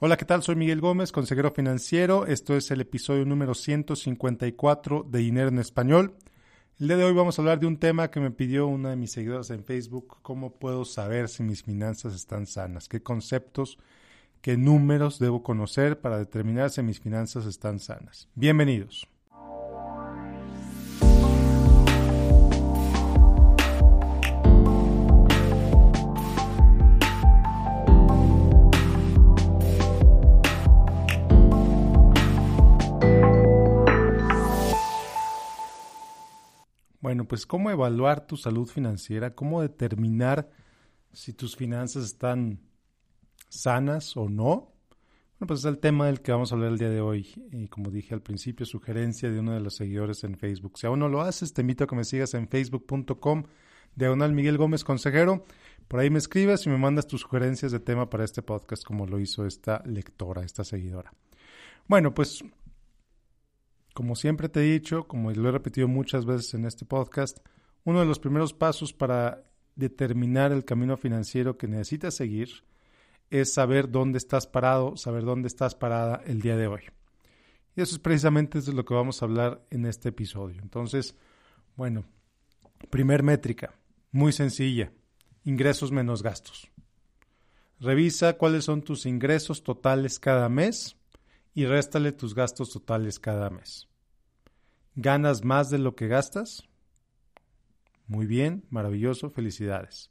Hola, ¿qué tal? Soy Miguel Gómez, consejero financiero. Esto es el episodio número 154 de Dinero en Español. El día de hoy vamos a hablar de un tema que me pidió una de mis seguidores en Facebook, cómo puedo saber si mis finanzas están sanas, qué conceptos, qué números debo conocer para determinar si mis finanzas están sanas. Bienvenidos. Bueno, pues cómo evaluar tu salud financiera, cómo determinar si tus finanzas están sanas o no. Bueno, pues es el tema del que vamos a hablar el día de hoy. Y como dije al principio, sugerencia de uno de los seguidores en Facebook. Si aún no lo haces, te invito a que me sigas en facebook.com diagonal Miguel Gómez Consejero. Por ahí me escribes y me mandas tus sugerencias de tema para este podcast, como lo hizo esta lectora, esta seguidora. Bueno, pues como siempre te he dicho, como lo he repetido muchas veces en este podcast, uno de los primeros pasos para determinar el camino financiero que necesitas seguir es saber dónde estás parado, saber dónde estás parada el día de hoy. Y eso es precisamente de lo que vamos a hablar en este episodio. Entonces, bueno, primer métrica, muy sencilla, ingresos menos gastos. Revisa cuáles son tus ingresos totales cada mes y réstale tus gastos totales cada mes. ¿Ganas más de lo que gastas? Muy bien, maravilloso, felicidades.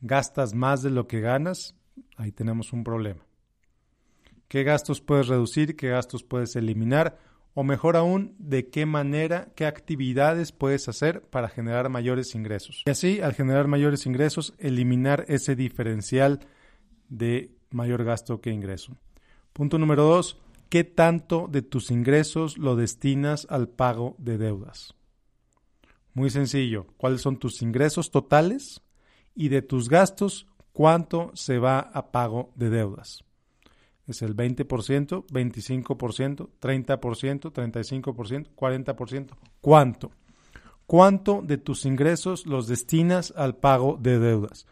¿Gastas más de lo que ganas? Ahí tenemos un problema. ¿Qué gastos puedes reducir? ¿Qué gastos puedes eliminar? O mejor aún, ¿de qué manera, qué actividades puedes hacer para generar mayores ingresos? Y así, al generar mayores ingresos, eliminar ese diferencial de mayor gasto que ingreso. Punto número dos, ¿qué tanto de tus ingresos lo destinas al pago de deudas? Muy sencillo, ¿cuáles son tus ingresos totales? Y de tus gastos, ¿cuánto se va a pago de deudas? ¿Es el 20%, 25%, 30%, 35%, 40%? ¿Cuánto? ¿Cuánto de tus ingresos los destinas al pago de deudas?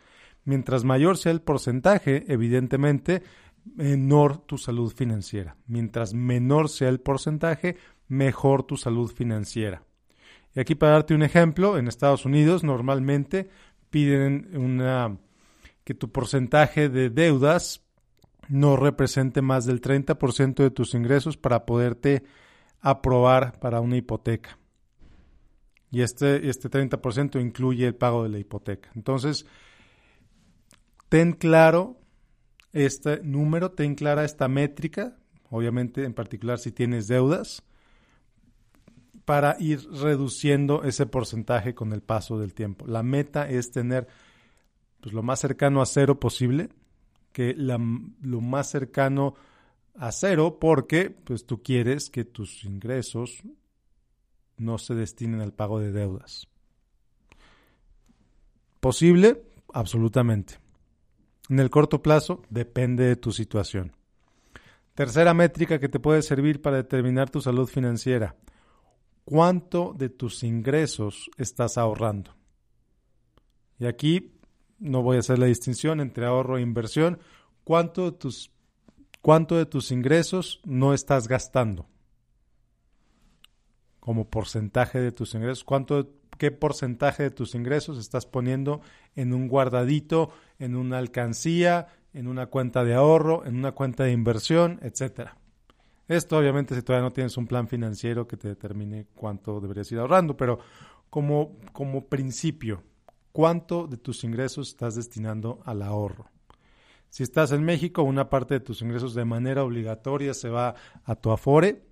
Mientras mayor sea el porcentaje, evidentemente, menor tu salud financiera. Mientras menor sea el porcentaje, mejor tu salud financiera. Y aquí para darte un ejemplo, en Estados Unidos normalmente piden una que tu porcentaje de deudas no represente más del 30% de tus ingresos para poderte aprobar para una hipoteca. Y este, este 30% incluye el pago de la hipoteca. Entonces, ten claro este número, ten clara esta métrica, obviamente en particular si tienes deudas, para ir reduciendo ese porcentaje con el paso del tiempo. La meta es tener pues, lo más cercano a cero posible, que lo más cercano a cero porque pues, tú quieres que tus ingresos no se destinen al pago de deudas. ¿Posible? Absolutamente. En el corto plazo depende de tu situación. Tercera métrica que te puede servir para determinar tu salud financiera. ¿Cuánto de tus ingresos estás ahorrando? Y aquí no voy a hacer la distinción entre ahorro e inversión. ¿Cuánto de tus, cuánto de tus ingresos no estás gastando? Como porcentaje de tus ingresos. ¿Cuánto qué porcentaje de tus ingresos estás poniendo en un guardadito, en una alcancía, en una cuenta de ahorro, en una cuenta de inversión, etcétera. Esto obviamente si todavía no tienes un plan financiero que te determine cuánto deberías ir ahorrando, pero como, como principio, ¿cuánto de tus ingresos estás destinando al ahorro? Si estás en México, una parte de tus ingresos de manera obligatoria se va a tu Afore,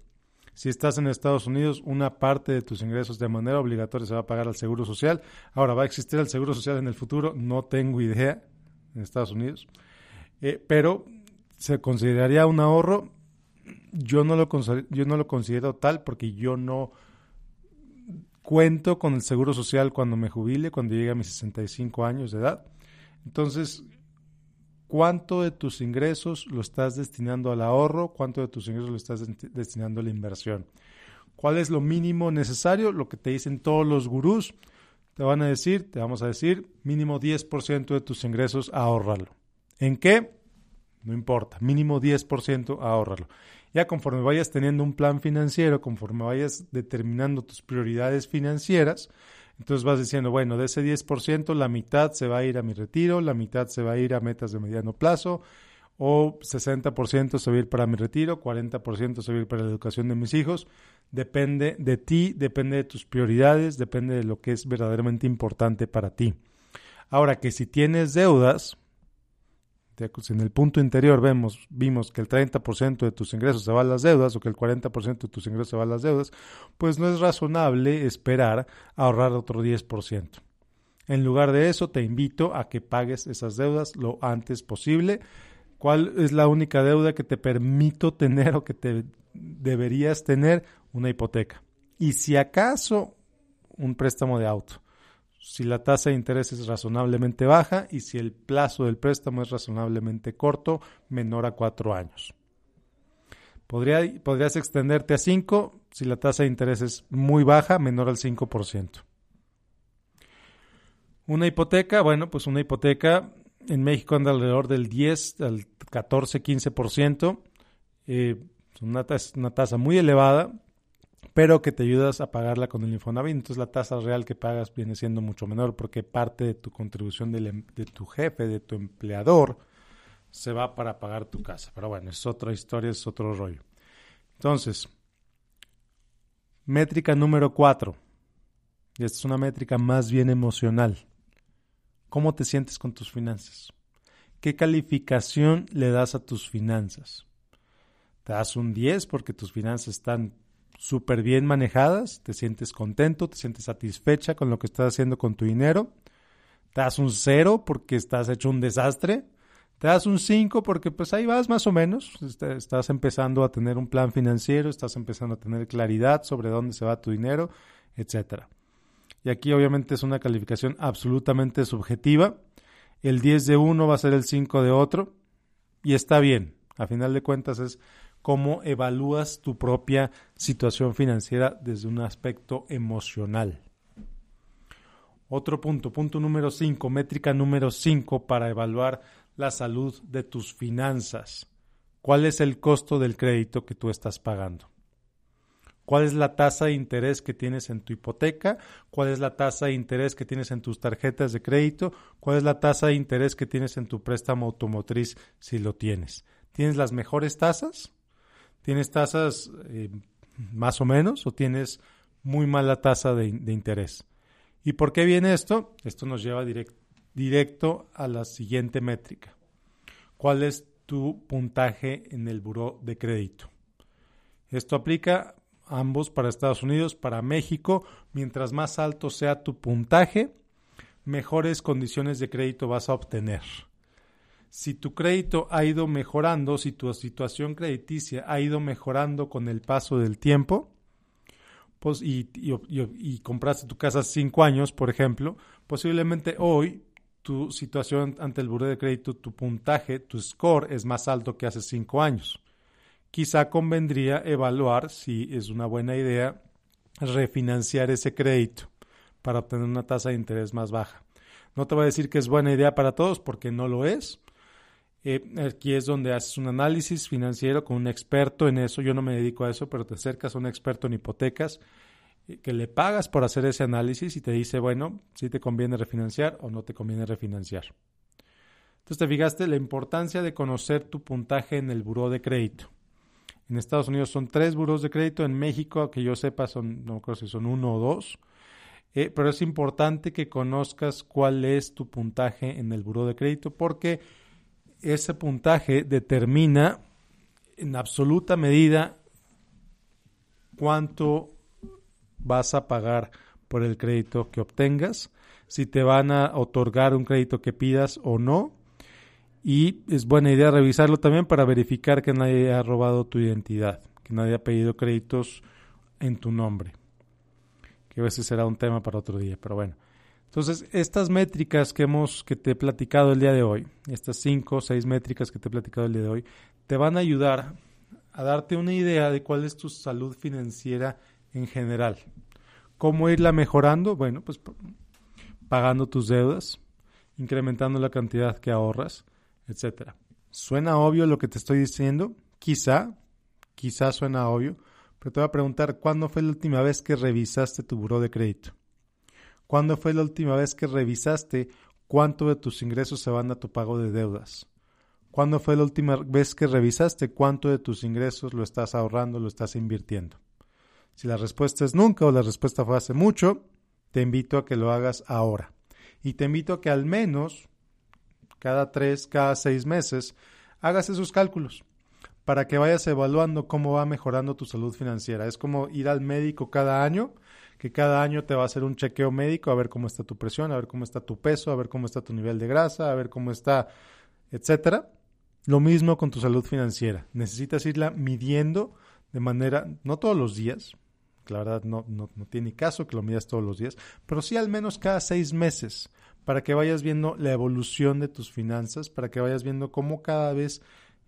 si estás en Estados Unidos, una parte de tus ingresos de manera obligatoria se va a pagar al Seguro Social. Ahora, ¿va a existir el Seguro Social en el futuro? No tengo idea en Estados Unidos. Eh, pero se consideraría un ahorro. Yo no, lo, yo no lo considero tal porque yo no cuento con el Seguro Social cuando me jubile, cuando llegue a mis 65 años de edad. Entonces, cuánto de tus ingresos lo estás destinando al ahorro, cuánto de tus ingresos lo estás destinando a la inversión. ¿Cuál es lo mínimo necesario? Lo que te dicen todos los gurús. Te van a decir, te vamos a decir, mínimo 10% de tus ingresos ahorralo. ¿En qué? no importa, mínimo 10% ahorrarlo. Ya conforme vayas teniendo un plan financiero, conforme vayas determinando tus prioridades financieras, entonces vas diciendo, bueno, de ese 10%, la mitad se va a ir a mi retiro, la mitad se va a ir a metas de mediano plazo, o 60% se va a ir para mi retiro, 40% se va a ir para la educación de mis hijos. Depende de ti, depende de tus prioridades, depende de lo que es verdaderamente importante para ti. Ahora que si tienes deudas, en el punto interior vemos, vimos que el 30% de tus ingresos se va a las deudas o que el 40% de tus ingresos se va a las deudas, pues no es razonable esperar ahorrar otro 10%. En lugar de eso, te invito a que pagues esas deudas lo antes posible. ¿Cuál es la única deuda que te permito tener o que te deberías tener? Una hipoteca. Y si acaso, un préstamo de auto si la tasa de interés es razonablemente baja y si el plazo del préstamo es razonablemente corto, menor a cuatro años. podrías extenderte a cinco si la tasa de interés es muy baja, menor al 5%. Una hipoteca, bueno, pues una hipoteca en México anda alrededor del 10 al 14, 15%. Eh, una tasa muy elevada, pero que te ayudas a pagarla con el Infonavit. Entonces la tasa real que pagas viene siendo mucho menor porque parte de tu contribución em, de tu jefe, de tu empleador, se va para pagar tu casa. Pero bueno, es otra historia, es otro rollo. Entonces, métrica número cuatro. Y esta es una métrica más bien emocional. ¿Cómo te sientes con tus finanzas? ¿Qué calificación le das a tus finanzas? ¿Te das un 10 porque tus finanzas están súper bien manejadas, te sientes contento, te sientes satisfecha con lo que estás haciendo con tu dinero, te das un cero porque estás hecho un desastre, te das un 5 porque pues ahí vas más o menos, este, estás empezando a tener un plan financiero, estás empezando a tener claridad sobre dónde se va tu dinero, etcétera. Y aquí obviamente es una calificación absolutamente subjetiva. El 10 de uno va a ser el 5 de otro y está bien. A final de cuentas es cómo evalúas tu propia situación financiera desde un aspecto emocional. Otro punto, punto número 5, métrica número 5 para evaluar la salud de tus finanzas. ¿Cuál es el costo del crédito que tú estás pagando? ¿Cuál es la tasa de interés que tienes en tu hipoteca? ¿Cuál es la tasa de interés que tienes en tus tarjetas de crédito? ¿Cuál es la tasa de interés que tienes en tu préstamo automotriz si lo tienes? ¿Tienes las mejores tasas? ¿Tienes tasas eh, más o menos o tienes muy mala tasa de, interés? ¿Y por qué viene esto? Esto nos lleva directo a la siguiente métrica. ¿Cuál es tu puntaje en el buró de crédito? Esto aplica ambos para Estados Unidos, para México. Mientras más alto sea tu puntaje, mejores condiciones de crédito vas a obtener si tu crédito ha ido mejorando, si tu situación crediticia ha ido mejorando con el paso del tiempo, pues, y, compraste tu casa hace cinco años, por ejemplo, posiblemente hoy tu situación ante el buro de crédito, tu puntaje, tu score es más alto que hace cinco años. Quizá convendría evaluar si es una buena idea refinanciar ese crédito para obtener una tasa de interés más baja. No te voy a decir que es buena idea para todos porque no lo es, eh, aquí es donde haces un análisis financiero con un experto en eso. Yo no me dedico a eso, pero te acercas a un experto en hipotecas eh, que le pagas por hacer ese análisis y te dice, bueno, si te conviene refinanciar o no te conviene refinanciar. Entonces te fijaste la importancia de conocer tu puntaje en el buró de crédito. En Estados Unidos son tres buros de crédito, en México, que yo sepa, son, no creo si son uno o dos. Eh, pero es importante que conozcas cuál es tu puntaje en el buró de crédito porque ese puntaje determina en absoluta medida cuánto vas a pagar por el crédito que obtengas, si te van a otorgar un crédito que pidas o no. Y es buena idea revisarlo también para verificar que nadie ha robado tu identidad, que nadie ha pedido créditos en tu nombre. Que a veces será un tema para otro día, pero bueno. Entonces, estas métricas que hemos, que te he platicado el día de hoy, estas cinco o seis métricas que te he platicado el día de hoy, te van a ayudar a darte una idea de cuál es tu salud financiera en general. ¿Cómo irla mejorando? Bueno, pues pagando tus deudas, incrementando la cantidad que ahorras, etcétera. ¿Suena obvio lo que te estoy diciendo? Quizá, quizá suena obvio, pero te voy a preguntar, ¿cuándo fue la última vez que revisaste tu buró de crédito? ¿Cuándo fue la última vez que revisaste cuánto de tus ingresos se van a tu pago de deudas? ¿Cuándo fue la última vez que revisaste cuánto de tus ingresos lo estás ahorrando, lo estás invirtiendo? Si la respuesta es nunca o la respuesta fue hace mucho, te invito a que lo hagas ahora. Y te invito a que al menos cada tres, cada seis meses, hagas esos cálculos para que vayas evaluando cómo va mejorando tu salud financiera. Es como ir al médico cada año, que cada año te va a hacer un chequeo médico a ver cómo está tu presión, a ver cómo está tu peso, a ver cómo está tu nivel de grasa, a ver cómo está, etcétera. Lo mismo con tu salud financiera. Necesitas irla midiendo de manera, no todos los días, la verdad no, no, no tiene caso que lo midas todos los días, pero sí al menos cada seis meses, para que vayas viendo la evolución de tus finanzas, para que vayas viendo cómo cada vez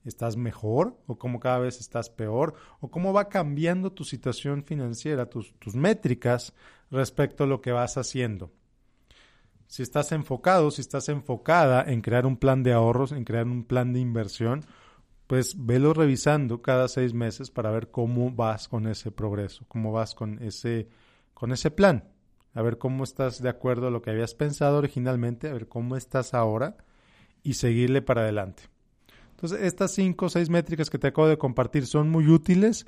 estás mejor o cómo cada vez estás peor o cómo va cambiando tu situación financiera, tus, tus métricas respecto a lo que vas haciendo. Si estás enfocado, si estás enfocada en crear un plan de ahorros, en crear un plan de inversión, pues velo revisando cada seis meses para ver cómo vas con ese progreso, cómo vas con ese, con ese plan, a ver cómo estás de acuerdo a lo que habías pensado originalmente, a ver cómo estás ahora y seguirle para adelante. Entonces, estas cinco o seis métricas que te acabo de compartir son muy útiles,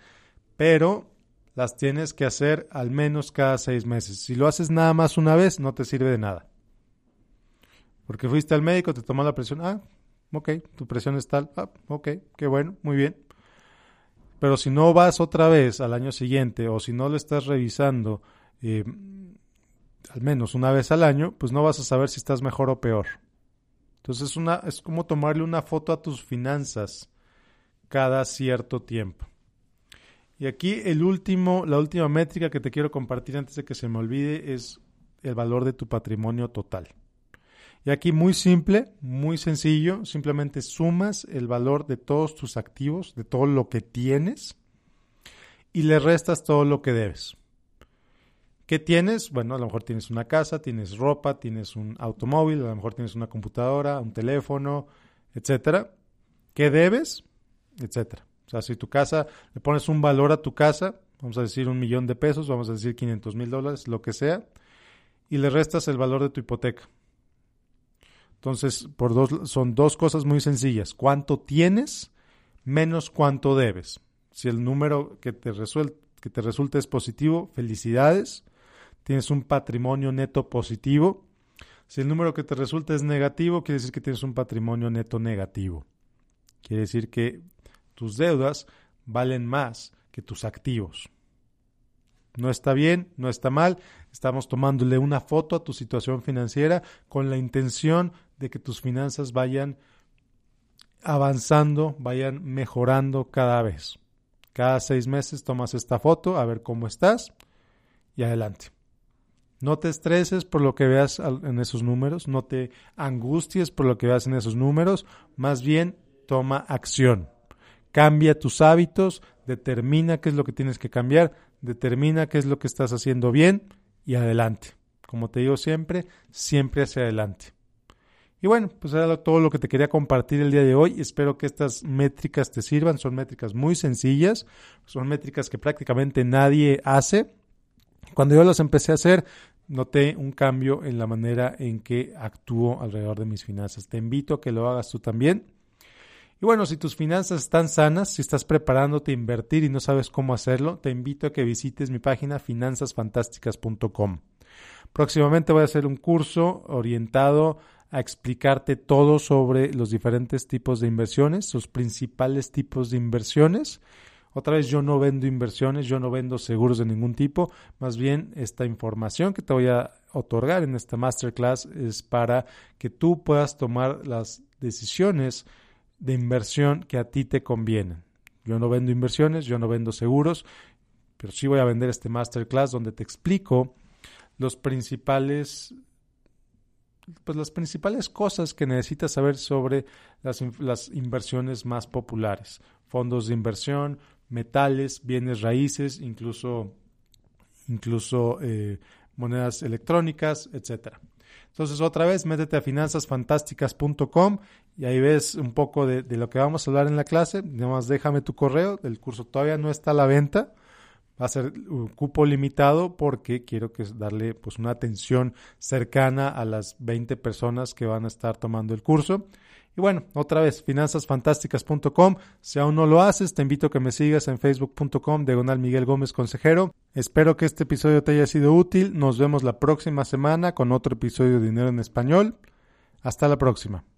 pero las tienes que hacer al menos cada seis meses. Si lo haces nada más una vez, no te sirve de nada. Porque fuiste al médico, te tomó la presión, ah, ok, tu presión es tal, ah, ok, qué bueno, muy bien. Pero si no vas otra vez al año siguiente o si no lo estás revisando eh, al menos una vez al año, pues no vas a saber si estás mejor o peor. Entonces es, una, es como tomarle una foto a tus finanzas cada cierto tiempo. Y aquí el último, la última métrica que te quiero compartir antes de que se me olvide es el valor de tu patrimonio total. Y aquí muy simple, muy sencillo, simplemente sumas el valor de todos tus activos, de todo lo que tienes, y le restas todo lo que debes. ¿Qué tienes? Bueno, a lo mejor tienes una casa, tienes ropa, tienes un automóvil, a lo mejor tienes una computadora, un teléfono, etcétera. ¿Qué debes? Etcétera. O sea, si tu casa, le pones un valor a tu casa, vamos a decir un millón de pesos, vamos a decir 500 mil dólares, lo que sea, y le restas el valor de tu hipoteca. Entonces, por dos, son dos cosas muy sencillas. ¿Cuánto tienes menos cuánto debes? Si el número que te, que te resulta es positivo, felicidades. Tienes un patrimonio neto positivo. Si el número que te resulta es negativo, quiere decir que tienes un patrimonio neto negativo. Quiere decir que tus deudas valen más que tus activos. No está bien, no está mal. Estamos tomándole una foto a tu situación financiera con la intención de que tus finanzas vayan avanzando, vayan mejorando cada vez. Cada seis meses tomas esta foto a ver cómo estás y adelante. No te estreses por lo que veas en esos números, no te angusties por lo que veas en esos números, más bien toma acción. Cambia tus hábitos, determina qué es lo que tienes que cambiar, determina qué es lo que estás haciendo bien y adelante. Como te digo siempre, siempre hacia adelante. Y bueno, pues era todo lo que te quería compartir el día de hoy. Espero que estas métricas te sirvan. Son métricas muy sencillas, son métricas que prácticamente nadie hace. Cuando yo las empecé a hacer, noté un cambio en la manera en que actúo alrededor de mis finanzas. Te invito a que lo hagas tú también. Y bueno, si tus finanzas están sanas, si estás preparándote a invertir y no sabes cómo hacerlo, te invito a que visites mi página finanzasfantásticas.com. Próximamente voy a hacer un curso orientado a explicarte todo sobre los diferentes tipos de inversiones, los principales tipos de inversiones. Otra vez, yo no vendo inversiones, yo no vendo seguros de ningún tipo, más bien esta información que te voy a otorgar en esta masterclass es para que tú puedas tomar las decisiones de inversión que a ti te convienen. Yo no vendo inversiones, yo no vendo seguros, pero sí voy a vender este masterclass donde te explico los principales pues las principales cosas que necesitas saber sobre las, las, inversiones más populares, fondos de inversión, metales, bienes raíces, incluso, incluso eh, monedas electrónicas, etcétera. Entonces, otra vez, métete a finanzasfantásticas.com y ahí ves un poco de, lo que vamos a hablar en la clase. Además, déjame tu correo. El curso todavía no está a la venta. Va a ser un cupo limitado porque quiero que darle pues una atención cercana a las 20 personas que van a estar tomando el curso. Y bueno, otra vez, finanzasfantásticas.com. Si aún no lo haces, te invito a que me sigas en facebook.com, diagonal Miguel Gómez Consejero. Espero que este episodio te haya sido útil. Nos vemos la próxima semana con otro episodio de Dinero en Español. Hasta la próxima.